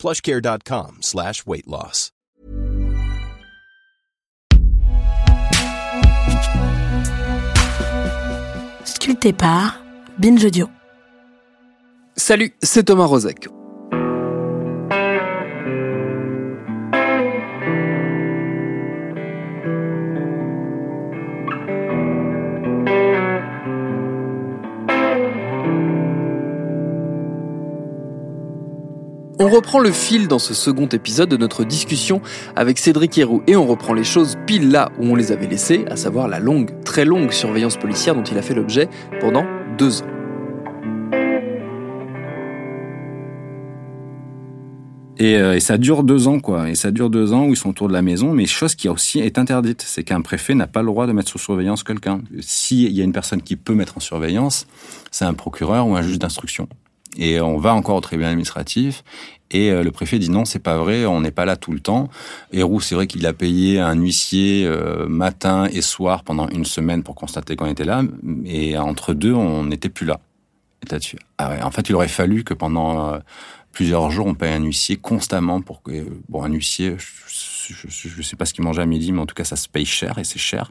plushcare.com slash weight loss. Sculpté par Binge Audio. Salut, c'est Thomas Rozek. Reprend le fil dans ce second épisode de notre discussion avec Cédric Héroux et on reprend les choses pile là où on les avait laissées, à savoir la longue, très longue surveillance policière dont il a fait l'objet pendant deux ans. Et, euh, et, ça dure deux ans, quoi. Et ça dure deux ans où ils sont autour de la maison. Mais chose qui aussi est interdite, c'est qu'un préfet n'a pas le droit de mettre sous surveillance quelqu'un. S'il y a une personne qui peut mettre en surveillance, c'est un procureur ou un juge d'instruction. Et on va encore au tribunal administratif. Et euh, le préfet dit non, c'est pas vrai, on n'est pas là tout le temps. Héroux, c'est vrai qu'il a payé un huissier euh, matin et soir pendant une semaine pour constater qu'on était là. Et entre deux, on n'était plus là. Ah en fait, il aurait fallu que pendant euh, plusieurs jours, on paye un huissier constamment pour bon, un huissier, je, ne sais pas ce qu'il mangeait à midi, mais en tout cas, ça se paye cher et c'est cher.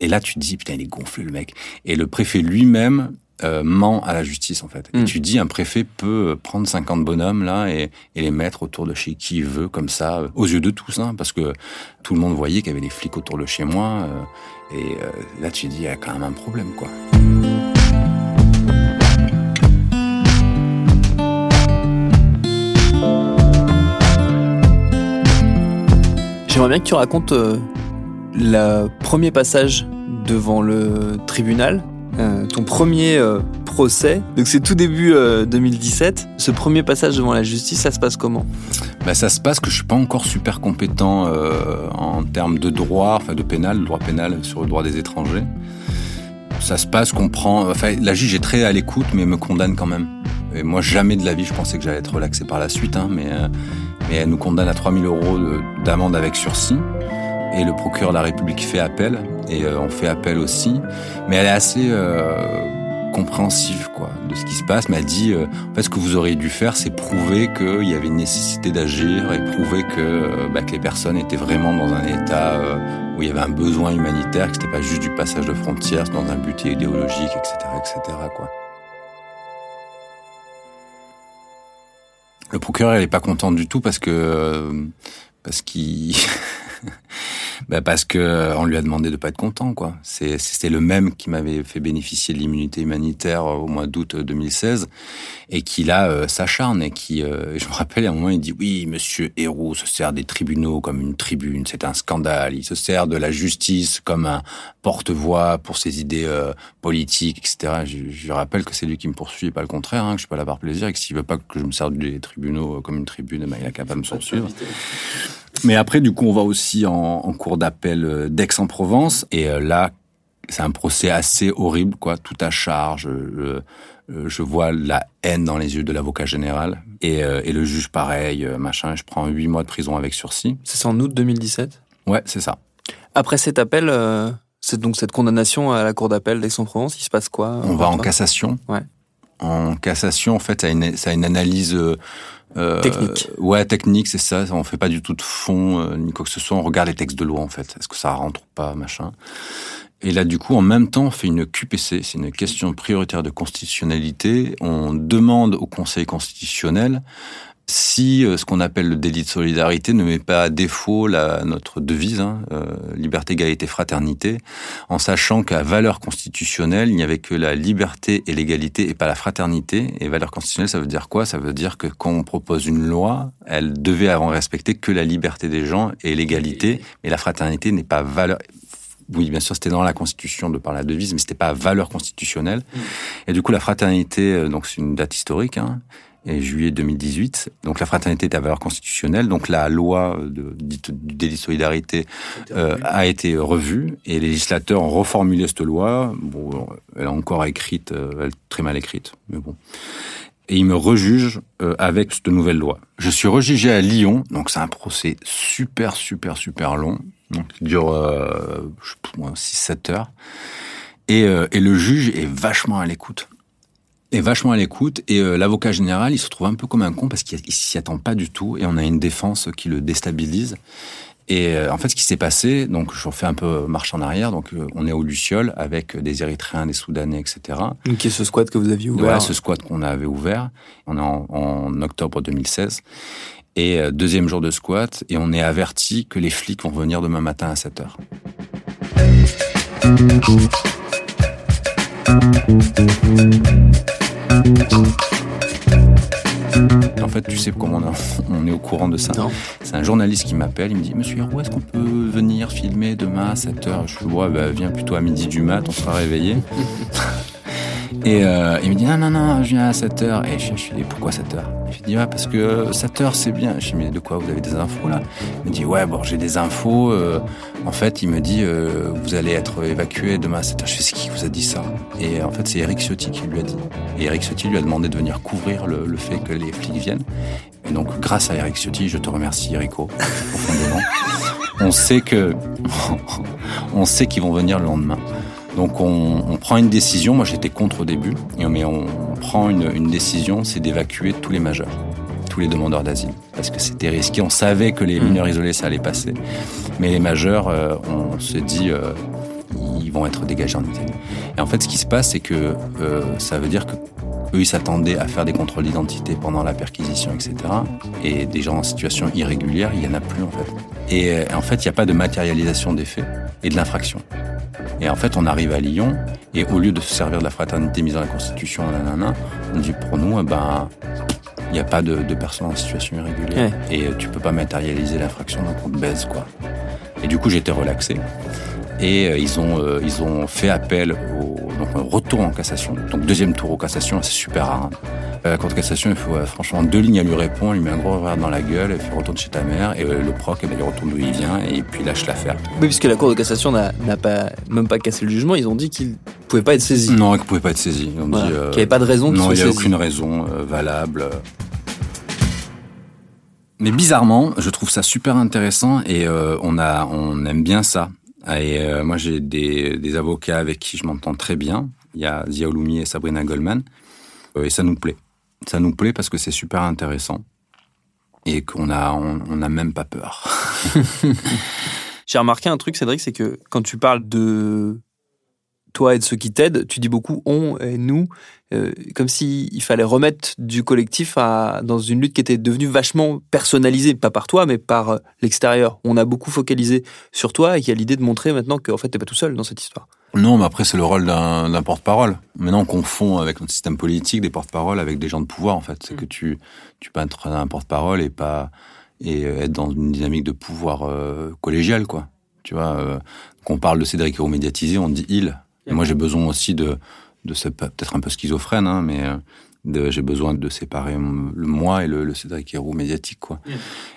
Et là, tu te dis, putain, il est gonflé, le mec. Et le préfet lui-même euh, ment à la justice en fait. Et tu dis un préfet peut prendre 50 bonhommes là et, et, les mettre autour de chez qui il veut comme ça euh, aux yeux de tous hein, parce que tout le monde voyait qu'il y avait des flics autour de chez moi euh, et euh, là tu dis il y a quand même un problème quoi. J'aimerais bien que tu racontes le premier passage devant le tribunal euh, ton premier euh, procès. Donc c'est tout début 2017. Euh, Ce premier passage devant la justice, ça se passe comment? Bah, Ça se passe que je suis pas encore super compétent en termes de droit, enfin de pénal, droit pénal sur le droit des étrangers. Ça se passe qu'on prend... Enfin, la juge est très à l'écoute, mais me condamne quand même. Et moi, jamais de la vie, je pensais que j'allais être relaxé par la suite, hein, mais, mais elle nous condamne à 3000 euros d'amende avec sursis. Et le procureur de la République fait appel et euh, on fait appel aussi. Mais elle est assez euh, compréhensive quoi de ce qui se passe. Mais elle dit euh, en fait ce que vous auriez dû faire, c'est prouver qu'il y avait une nécessité d'agir et prouver que, bah, les personnes étaient vraiment dans un état où il y avait un besoin humanitaire, que c'était pas juste du passage de frontières dans un but idéologique, etc., etc. Quoi. Le procureur, elle est pas content du tout parce que parce qu'il bah parce que euh, on lui a demandé de pas être content, quoi. C'était le même qui m'avait fait bénéficier de l'immunité humanitaire euh, au mois d'août 2016 euh, et qui là s'acharne et qui, je me rappelle à un moment, il dit oui, Monsieur Héroux se sert des tribunaux comme une tribune, c'est un scandale. Il se sert de la justice comme un porte-voix pour ses idées politiques, etc. Je, je rappelle que c'est lui qui me poursuit, et pas le contraire, hein, que je suis pas là par plaisir et que s'il veut pas que je me serve des tribunaux comme une tribune, ben, il a qu'à pas me poursuivre. Mais après, du coup, on va aussi en, en cours d'appel euh, d'Aix-en-Provence. Et euh, là, c'est un procès assez horrible, quoi. Tout à charge. Je, euh, je vois la haine dans les yeux de l'avocat général. Et, et, le juge, pareil, machin. Je prends huit mois de prison avec sursis. C'est en août 2017 Ouais, c'est ça. Après cet appel, c'est donc cette condamnation à la cour d'appel d'Aix-en-Provence, il se passe quoi On va en cassation. Ouais. En cassation, en fait, ça a une, ça a une analyse euh, technique. Ouais, technique, c'est ça. On fait pas du tout de fond euh, ni quoi que ce soit. On regarde les textes de loi en fait. Est-ce que ça rentre ou pas, machin. Et là, du coup, en même temps, on fait une QPC. C'est une question prioritaire de constitutionnalité. On demande au Conseil constitutionnel si euh, ce qu'on appelle le délit de solidarité ne met pas à défaut la, notre devise, hein, euh, liberté, égalité, fraternité, en sachant qu'à valeur constitutionnelle, il n'y avait que la liberté et l'égalité et pas la fraternité. Et valeur constitutionnelle, ça veut dire quoi? Ça veut dire que quand on propose une loi, elle devait avant respecter que la liberté des gens et l'égalité, mais la fraternité n'est pas valeur oui, bien sûr, c'était dans la Constitution de par la devise, mais c'était pas valeur constitutionnelle. Et du coup, la fraternité, euh, donc c'est une date historique, hein, et juillet 2018. Donc la fraternité était à valeur constitutionnelle. Donc la loi de, dite du délit de solidarité euh, a été revue et les législateurs ont reformulé cette loi. Bon, elle est encore écrite, euh, elle est très mal écrite, mais bon. Et ils me rejugent euh, avec cette nouvelle loi. Je suis rejugé à Lyon, donc c'est un procès super, super, super long. Donc il dure euh, 6-7 heures. Et, euh, et le juge est vachement à l'écoute est vachement à l'écoute et euh, l'avocat général il se trouve un peu comme un con parce qu'il s'y attend pas du tout et on a une défense qui le déstabilise. Et euh, en fait ce qui s'est passé donc je refais un peu marche en arrière donc euh, on est au Luciole avec des Érythréens des Soudanais etc donc qui est ce squat que vous aviez ouvert. Voilà ce squat qu'on avait ouvert. On est en, en octobre 2016 et deuxième jour de squat et on est averti que les flics vont revenir demain matin à 7 heures en fait, tu sais comment on, est au courant de ça. C'est un journaliste qui m'appelle, il me dit Monsieur où est-ce qu'on peut venir filmer demain à 7h Je lui dis bah, Viens plutôt à midi du mat, on sera réveillé. Et euh, il me dit non, non, non, je viens à 7h. Et je, je lui dis pourquoi 7h Je lui dis ouais, parce que 7h c'est bien. Je lui dis mais de quoi vous avez des infos là? Il me dit ouais, bon, j'ai des infos. Euh, en fait, il me dit euh, vous allez être évacué demain à 7h. Je fais ce qui vous a dit ça? Et en fait, c'est Eric Ciotti qui lui a dit. Et Eric Ciotti lui a demandé de venir couvrir le, le fait que les flics viennent. Et donc, grâce à Eric Ciotti, je te remercie, Erico, profondément. On sait que, on sait qu'ils vont venir le lendemain. Donc on, on, prend une décision, moi j'étais contre au début, mais on, prend une, une décision, c'est d'évacuer tous les majeurs, tous les demandeurs d'asile, parce que c'était risqué, on savait que les mineurs isolés ça allait passer, mais les majeurs, euh, on se dit, euh, ils vont être dégagés en Italie. Et en fait ce qui se passe, c'est que euh, ça veut dire que eux, ils s'attendaient à faire des contrôles d'identité pendant la perquisition, etc. Et des gens en situation irrégulière, il y en a plus en fait. Et en fait, il n'y a pas de matérialisation des faits et de l'infraction. Et en fait, on arrive à Lyon, et au lieu de se servir de la fraternité mise dans la Constitution, nanana, on dit pour nous, ben, il n'y a pas de, de, personnes en situation irrégulière. Ouais. Et tu peux pas matérialiser l'infraction, donc on te baise, quoi. Et du coup, j'étais relaxé. Et euh, ils ont euh, ils ont fait appel au donc retour en cassation. Donc deuxième tour au cassation, c'est super rare. À la cour de cassation, il faut euh, franchement deux lignes à lui répondre. Il met un gros verre dans la gueule, il fait retourne chez ta mère et euh, le proc, eh ben, il retourne d'où il vient et puis lâche l'affaire. Oui, puisque la cour de cassation n'a pas même pas cassé le jugement, ils ont dit qu'il pouvait pas être saisi. Non, qu'il pouvait pas être saisi. Ils ont voilà. dit euh, qu'il n'y avait pas de raison. Non, il n'y a saisi. aucune raison euh, valable. Mais bizarrement, je trouve ça super intéressant et euh, on a on aime bien ça. Et euh, moi, j'ai des, des, avocats avec qui je m'entends très bien. Il y a Zia Oloumi et Sabrina Goldman. Euh, et ça nous plaît. Ça nous plaît parce que c'est super intéressant. Et qu'on a, on n'a même pas peur. j'ai remarqué un truc, Cédric, c'est que quand tu parles de toi et de ceux qui t'aident, tu dis beaucoup on et nous, euh, comme s'il il fallait remettre du collectif dans une lutte qui était devenue vachement personnalisée, pas par toi, mais par euh, l'extérieur. On a beaucoup focalisé sur toi et il y a l'idée de montrer maintenant que en fait, t'es pas tout seul dans cette histoire. Non, mais après, c'est le rôle d'un porte-parole. Maintenant, on confond avec notre système politique des porte-paroles avec des gens de pouvoir, en fait. C'est mmh. que tu, tu peux être un porte-parole et pas, et être dans une dynamique de pouvoir euh, collégial, quoi. Tu vois, euh, quand on parle de Cédric Héroux médiatisé, on dit il. Et moi, j'ai besoin aussi de, de peut-être un peu schizophrène, hein, mais j'ai besoin de séparer le moi et le, le Cédric Héroux médiatique, quoi. Mmh.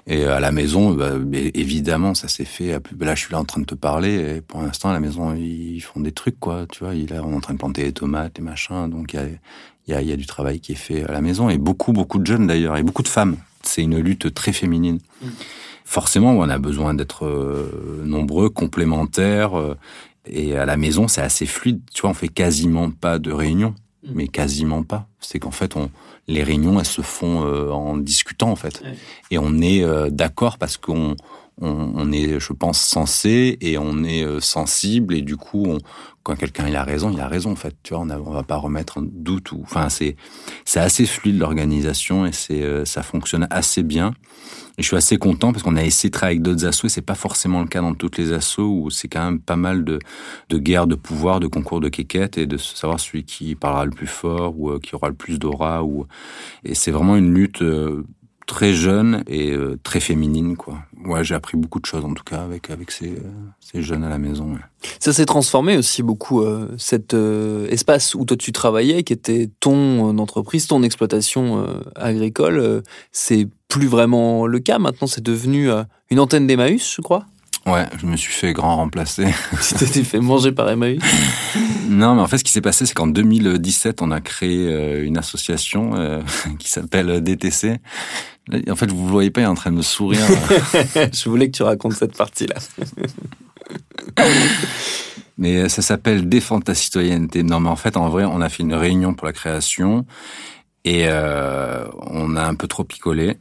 Et à la maison, bah, évidemment, ça s'est fait. Là, je suis là en train de te parler, et pour l'instant, à la maison, ils font des trucs, quoi. Tu vois, il est en train de planter des tomates et machin, donc il y a, y, y a du travail qui est fait à la maison, et beaucoup, beaucoup de jeunes d'ailleurs, et beaucoup de femmes. C'est une lutte très féminine. Mmh. Forcément, on a besoin d'être euh, nombreux, complémentaires. Euh, et à la maison, c'est assez fluide. Tu vois, on fait quasiment pas de réunions, mais quasiment pas. C'est qu'en fait, on, les réunions, elles se font euh, en discutant, en fait. Ouais. Et on est euh, d'accord parce qu'on on, est, je pense, sensé et on est euh, sensible. Et du coup, quand quelqu'un a raison, il a raison, en fait. Tu vois, on, on va pas remettre en doute. Ou, enfin, c'est c'est assez fluide l'organisation et c'est euh, ça fonctionne assez bien. Et je suis assez content parce qu'on a essayé de travailler avec d'autres assos et c'est pas forcément le cas dans toutes les assos où c'est quand même pas mal de, de guerres de pouvoir, de concours de quéquettes et de savoir celui qui parlera le plus fort ou euh, qui aura le plus d'aura. Ou... Et c'est vraiment une lutte très jeune et euh, très féminine, quoi. Ouais, j'ai appris beaucoup de choses en tout cas avec avec ces, euh, ces jeunes à la maison. Ça s'est transformé aussi beaucoup, euh, cet espace où toi tu travaillais, qui était ton entreprise, ton exploitation agricole. c'est plus vraiment le cas. Maintenant, c'est devenu une antenne d'Emmaüs, je crois? Ouais, je me suis fait grand remplacer. Tu t'es fait manger par Emmaüs. Non, mais en fait, ce qui s'est passé, c'est qu'en 2017, on a créé euh, une association euh, qui s'appelle DTC. Là, En fait, vous ne voyez pas, il est en train de me sourire. je voulais que tu racontes cette partie-là. mais euh, ça s'appelle Défendre ta citoyenneté. Non, mais en fait, en vrai, on a fait une réunion pour la création et euh, on a un peu trop picolé.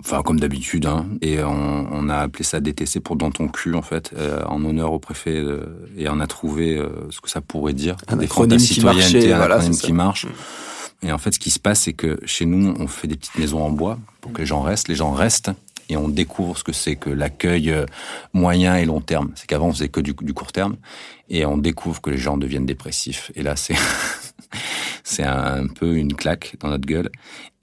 Enfin, comme d'habitude, hein. Et on, on a appelé ça DTC pour dans ton cul, en fait, euh, en honneur au préfet. euh, et on a trouvé euh, ce que ça pourrait dire. Un ta acronyme qui marchait, un voilà, acronyme qui marche. Et en fait, ce qui se passe, c'est que chez nous, on fait des petites maisons en bois pour que les gens restent. Les gens restent et on découvre ce que c'est que l'accueil euh, moyen et long terme. C'est qu'avant, on faisait que du, du court terme et on découvre que les gens deviennent dépressifs. Et là, c'est c'est un peu une claque dans notre gueule.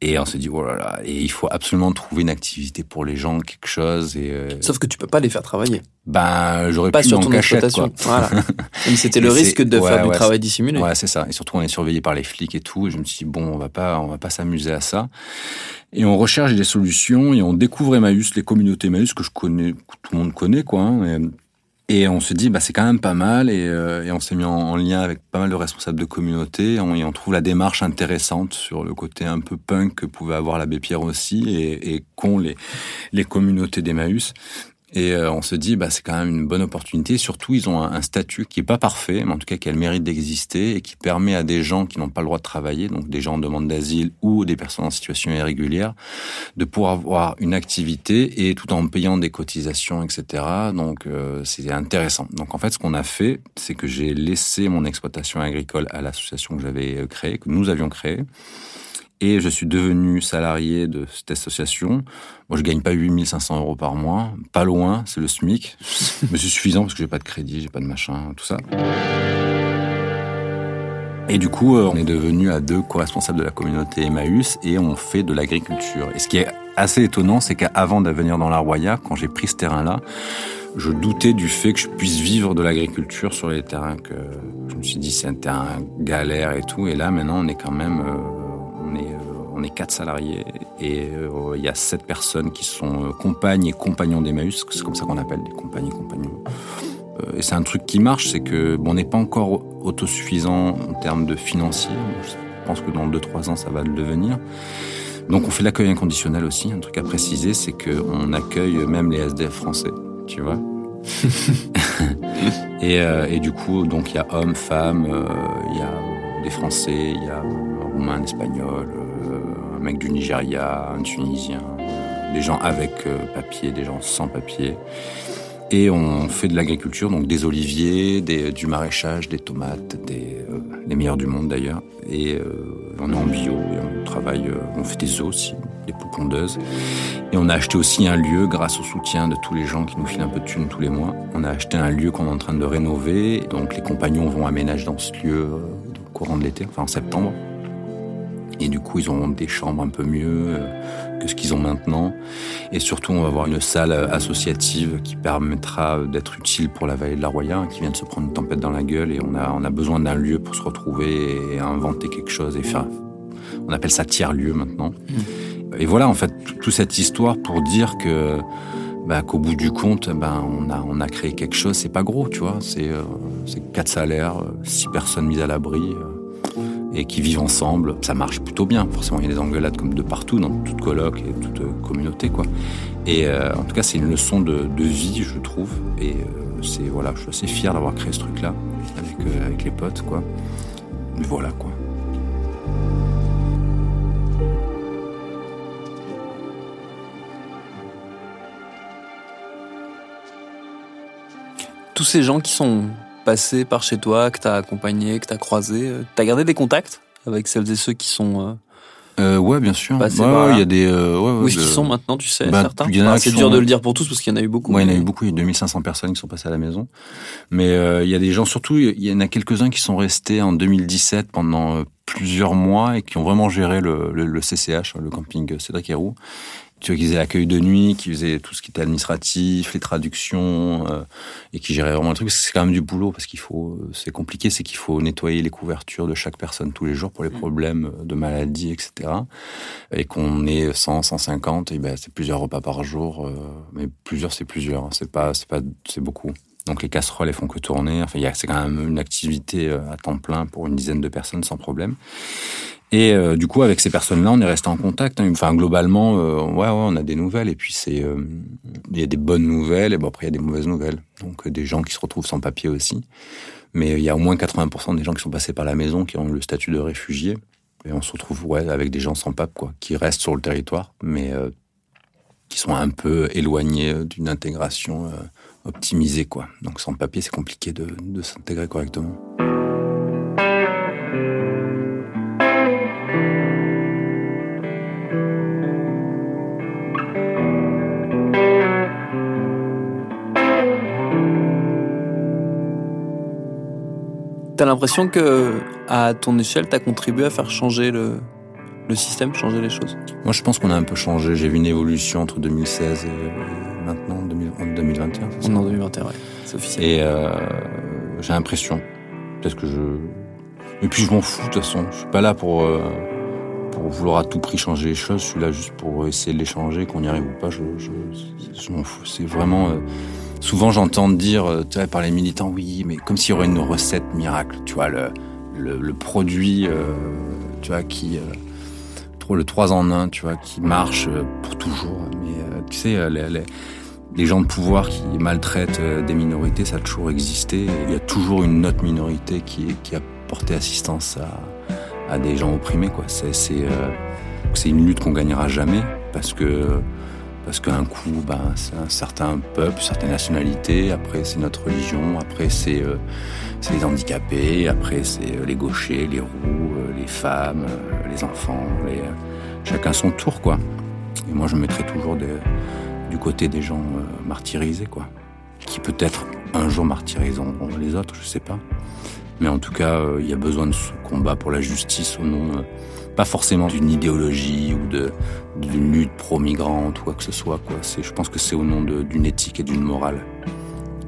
Et on se dit, oh là là, et il faut absolument trouver une activité pour les gens, quelque chose. Et euh, Sauf que tu peux pas les faire travailler. ben, j'aurais Pas pu sur ton cachette, exploitation. quoi. Voilà. C'était le risque de ouais, faire du travail dissimulé. Ouais, c'est ça. Et surtout, on est surveillé par les flics et tout. Et je me suis dit, bon, on va pas, on va pas s'amuser à ça. Et on recherche des solutions et on découvre Emmaüs, les communautés Emmaüs que je connais, que tout le monde connaît, quoi. hein. Et, et on se dit, bah, c'est quand même pas mal. Et, euh, et on s'est mis en, en lien avec pas mal de responsables de communautés. Et on, et on trouve la démarche intéressante sur le côté un peu punk que pouvait avoir l'abbé Pierre aussi et, et qu'ont les, les communautés d'Emmaüs. Et euh, on se dit, bah, c'est quand même une bonne opportunité. Surtout, ils ont un, statut qui est pas parfait, mais en tout cas qui a le mérite d'exister et qui permet à des gens qui n'ont pas le droit de travailler, donc des gens en demande d'asile ou des personnes en situation irrégulière, de pouvoir avoir une activité et tout en payant des cotisations, etc. Donc, euh, c'est intéressant. Donc, en fait, ce qu'on a fait, c'est que j'ai laissé mon exploitation agricole à l'association que j'avais euh, créée, que nous avions créée. Et je suis devenu salarié de cette association. Moi, je gagne pas 8500 euros par mois. Pas loin, c'est le SMIC. Mais c'est suffisant parce que j'ai pas de crédit, j'ai pas de machin, tout ça. Et du coup, euh, on est devenu à deux co-responsables de la communauté Emmaüs et on fait de l'agriculture. Et ce qui est assez étonnant, c'est qu'avant de venir dans la Roya, quand j'ai pris ce terrain-là, je doutais du fait que je puisse vivre de l'agriculture sur les terrains que je me suis dit c'est un terrain galère et tout. Et là, maintenant, on est quand même, euh, on est, quatre salariés et euh, il y a sept personnes qui sont euh, compagnes et compagnons d'Emmaüs. C'est comme ça qu'on appelle des compagnes et compagnons. Euh, et c'est un truc qui marche, c'est que bon, on n'est pas encore autosuffisant en termes de financier. Je pense que dans 2-3 ans, ça va le devenir. Donc on fait l'accueil inconditionnel aussi. Un truc à préciser, c'est qu'on accueille même les SDF français, tu vois. et, euh, et du coup, donc il y a hommes, femmes, euh, il y a des Français, il y a un Roumain, un Espagnol, un mec du Nigeria, un Tunisien, des gens avec euh, papier, des gens sans papier. Et on fait de l'agriculture, donc des oliviers, du maraîchage, des tomates, des, euh, les meilleurs du monde d'ailleurs. Et euh, on est en bio, et on travaille, on fait des œufs aussi, des poules pondeuses. Et on a acheté aussi un lieu grâce au soutien de tous les gens qui nous filent un peu de thunes tous les mois. On a acheté un lieu qu'on est en train de rénover. Donc les compagnons vont aménager dans ce lieu au courant de l'été, enfin en septembre. Et du coup, ils auront des chambres un peu mieux euh, que ce qu'ils ont maintenant. Et surtout, on va avoir une salle euh, associative qui permettra d'être utile pour la vallée de la Roya, qui vient de se prendre une tempête dans la gueule. Et on a, on a besoin d'un lieu pour se retrouver et inventer quelque chose et faire. On appelle ça tiers-lieu maintenant. Et voilà, en fait, toute cette histoire pour dire que. Bah, qu'au bout du compte, ben on a on a créé quelque chose. C'est pas gros, tu vois. C'est euh, c'est quatre salaires, euh, six personnes mises à l'abri. Et qui vivent ensemble, ça marche plutôt bien. Forcément, il y a des engueulades comme de partout, dans toute coloc et toute euh, communauté, quoi. Et euh, en tout cas, c'est une leçon de, vie, je trouve. Et euh, c'est voilà, je suis assez fier d'avoir créé ce truc-là avec avec les potes, quoi. Mais voilà, quoi. Tous ces gens qui sont passés par chez toi, que t'as accompagné, que t'as croisé, euh, t'as gardé des contacts avec celles et ceux qui sont euh, Euh, ouais, bien sûr. Passé Ouais, il y a des. euh, ouais, ouais, où est-ce de- qu'ils sont maintenant, tu sais, Bah, certains. Enfin, qui c'est dur de le dire pour tous parce qu'il y en a eu beaucoup. Ouais, il y en a eu beaucoup. Il y a 2500 personnes qui sont passées à la maison. Mais euh, il y a des gens, surtout, il y en a quelques-uns qui sont restés en 2017 pendant plusieurs mois et qui ont vraiment géré le, le, le CCH, le camping Cédric Héroux. Tu vois, qui faisait l'accueil de nuit, qui faisait tout ce qui était administratif, les traductions, euh, et qui gérait vraiment le truc. C'est quand même du boulot parce qu'il faut, c'est compliqué, c'est qu'il faut nettoyer les couvertures de chaque personne tous les jours pour les mm. problèmes de maladie, etc. Et qu'on est 100, 150, et ben c'est plusieurs repas par jour, euh, mais plusieurs c'est plusieurs, hein. c'est pas, c'est pas, c'est beaucoup. Donc les casseroles, elles font que tourner. Enfin, c'est quand même une activité euh, à temps plein pour une dizaine de personnes sans problème. Et euh, du coup, avec ces personnes-là, on est resté en contact. Hein. Enfin, globalement, euh, ouais, on a des nouvelles. Et puis, c'est, euh, il y a des bonnes nouvelles. Et bon, après, il y a des mauvaises nouvelles. Donc, des gens qui se retrouvent sans papier aussi. Mais il y a au moins 80% des gens qui sont passés par la maison, qui ont le statut de réfugié. Et on se retrouve, ouais, avec des gens sans pape, quoi, qui restent sur le territoire, mais qui sont un peu éloignés d'une intégration optimisée, quoi. Donc, sans papier, c'est compliqué de s'intégrer correctement. L'impression que, à ton échelle, t'as contribué à faire changer le, le système, changer les choses Moi, je pense qu'on a un peu changé. J'ai vu une évolution entre 2016 et maintenant, 2021. On est en 2021, ouais. C'est officiel. Et euh, j'ai l'impression. Peut-être que je. Et puis, je m'en fous, de toute façon. Je suis pas là pour, euh, pour vouloir à tout prix changer les choses. Je suis là juste pour essayer de les changer. Qu'on y arrive ou pas, je, je, je m'en fous. C'est vraiment. Euh, Souvent, j'entends dire, euh, tu vois, par les militants, oui, mais comme s'il y aurait une recette miracle, tu vois, le, le, produit, euh, tu vois, qui, euh, le 3 en 1, tu vois, qui marche pour toujours. Mais tu sais, les, les, gens de pouvoir qui maltraitent des minorités, ça a toujours existé. Il y a toujours une autre minorité qui, qui a porté assistance à, à des gens opprimés, quoi. C'est, c'est, c'est une lutte qu'on gagnera jamais parce que parce qu'un coup, ben, c'est un certain peuple, certaines nationalités, après c'est notre religion, après c'est euh, les handicapés, après c'est euh, les gauchers, les roux, euh, les femmes, les enfants, chacun son tour, quoi. Et moi, je me mettrai toujours du côté des gens martyrisés, quoi. Qui peut-être un jour martyriseront les autres, je sais pas. Mais en tout cas, il y a besoin de ce combat pour la justice au nom pas forcément d'une idéologie ou d'une lutte pro-migrante ou quoi que ce soit. Quoi. Je pense que c'est au nom d'une éthique et d'une morale.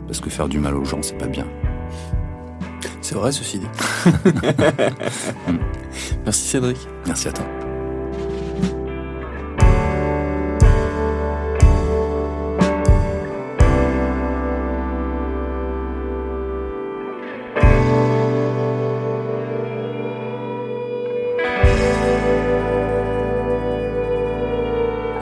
Parce que faire du mal aux gens, c'est pas bien. C'est vrai, ceci dit. Merci Cédric. Merci à toi.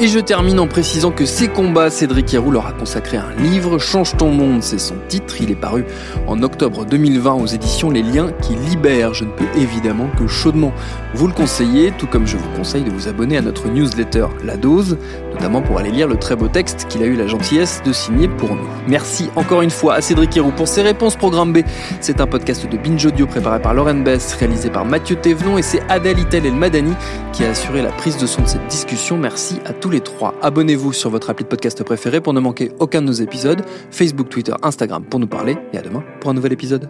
Et je termine en précisant que ces combats, Cédric Héroux leur a consacré un livre, Change ton monde, c'est son titre. Il est paru en octobre 2020 aux éditions Les Liens qui libèrent. Je ne peux évidemment que chaudement vous le conseiller, tout comme je vous conseille de vous abonner à notre newsletter La Dose, notamment pour aller lire le très beau texte qu'il a eu la gentillesse de signer pour nous. Merci encore une fois à Cédric Héroux pour ses réponses. Programme B, c'est un podcast de Binge Audio préparé par Lauren Bess, réalisé par Mathieu Thévenon et c'est Adèle Itel El Madani qui a assuré la prise de son de cette discussion. Merci à les trois. Abonnez-vous sur votre appli de podcast préféré pour ne manquer aucun de nos épisodes. Facebook, Twitter, Instagram pour nous parler. Et à demain pour un nouvel épisode.